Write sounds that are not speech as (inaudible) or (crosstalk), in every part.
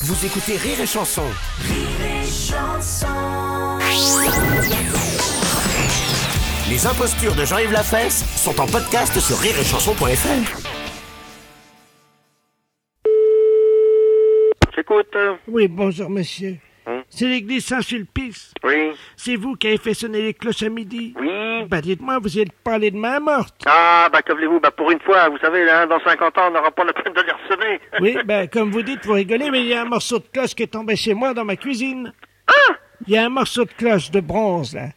Vous écoutez Rire et Chanson. Les impostures de Jean-Yves Lafesse sont en podcast sur rireetchanson.fr. J'écoute. Oui, bonjour monsieur. Hein? C'est l'église Saint-Sulpice. Oui. C'est vous qui avez fait sonner les cloches à midi Oui. Bah dites-moi, vous êtes parlé de main morte. Ah, bah que voulez-vous? Bah pour une fois, vous savez, là, dans 50 ans, on n'aura pas la peine de les recever. (laughs) Oui, bah comme vous dites, vous rigolez, mais il y a un morceau de cloche qui est tombé chez moi dans ma cuisine. Ah Il y a un morceau de cloche de bronze, là,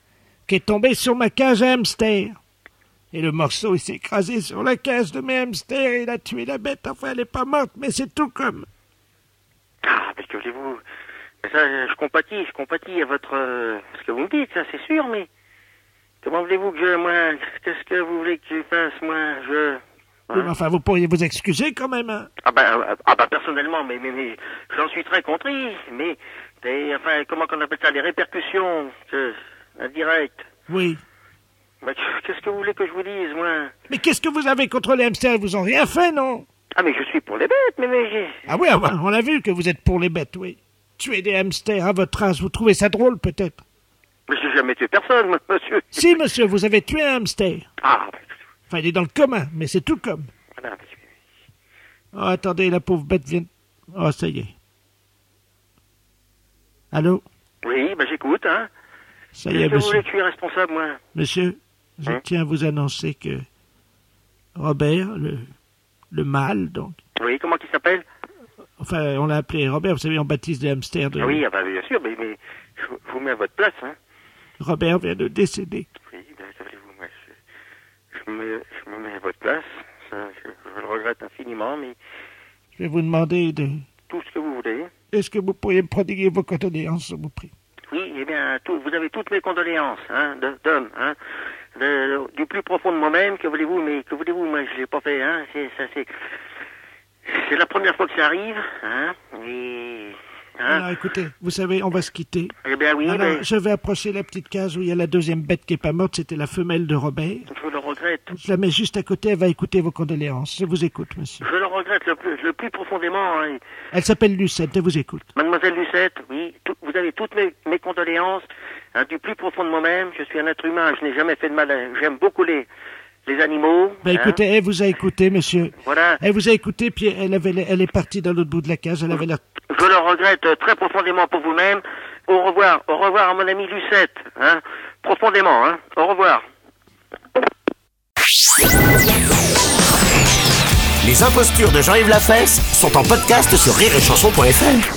qui est tombé sur ma cage à hamster. Et le morceau, il s'est écrasé sur la cage de mes hamsters et il a tué la bête. Enfin, elle est pas morte, mais c'est tout comme. Ah, mais que voulez-vous? Ça, je compatis, je compatis à votre... euh, ce que vous me dites, ça, c'est sûr, mais... Comment voulez-vous que je... Moi, qu'est-ce que vous voulez que je fasse, moi Je... Oui, mais enfin, vous pourriez vous excuser quand même, hein. Ah bah, euh, ah bah personnellement, mais, mais, mais j'en suis très contrit, mais... des- enfin, comment qu'on appelle ça Les répercussions que, indirectes. Oui. Bah, (laughs) qu'est-ce que vous voulez que je vous dise, moi? Mais qu'est-ce que vous avez contre les hamsters? Vous ont rien fait, non? Ah, mais je suis pour les bêtes, mais... mais j'ai- Ah oui, ah on a vu que vous êtes pour les bêtes, oui. Tuer des hamsters à votre âge, vous trouvez ça drôle peut-être jamais tué personne, (laughs) monsieur. Si, monsieur, vous avez tué un hamster. Ah, Enfin, il est dans le commun, mais c'est tout comme. voilà, monsieur. Oh, attendez, la pauvre bête vient... Oh, ça y est. Allô? Oui, bah j'écoute, hein. Ça y est, voulez monsieur. je suis responsable, moi? Monsieur, je Hein? tiens à vous annoncer que Robert, le, le mâle, donc... Oui, comment il s'appelle? Enfin, on l'a appelé Robert, vous savez, on baptise des hamsters de... Ah oui, ah bah, bien sûr, mais, mais je vous mets à votre place, hein. Robert vient de décéder. Oui, savez-vous, moi, je, je, me, mets- je me mets à votre place. Ça, je, je le regrette infiniment, mais Je vais vous demander de... tout ce que vous voulez. Est-ce que vous pourriez me prodiguer vos condoléances, je vous prie Oui, eh bien, tout, vous avez toutes mes condoléances, hein, d'homme, hein. Du plus profond de moi-même, que voulez-vous, mais que voulez-vous, moi, je l'ai pas fait, hein. C'est, ça, c'est, c'est la première fois que ça arrive, hein. Et, hein? Alors, écoutez, vous savez, on va se quitter. Eh bien, oui, Alors, mais je vais approcher la petite case où il y a la deuxième bête qui est pas morte, c'était la femelle de Robert. je le regrette. Je la mets juste à côté, elle va écouter vos condoléances. Je vous écoute, monsieur. Je le regrette le plus, le plus profondément. hein. Elle s'appelle Lucette, elle vous écoute. Mademoiselle Lucette, oui, tout- vous avez toutes mes, mes condoléances. hein, du plus profond de moi-même, je suis un être humain, je n'ai jamais fait de mal. J'aime beaucoup les, les animaux. Ben hein? écoutez, elle vous a écouté, monsieur. Voilà. Elle vous a écouté, puis elle, avait, elle est partie dans l'autre bout de la cage, elle avait l'air... Je le regrette très profondément pour vous-même. Au revoir. Au revoir à mon ami Lucette. Hein, profondément. Hein? Au revoir. Les impostures de Jean-Yves Lafesse sont en podcast sur rireetchanson.fr.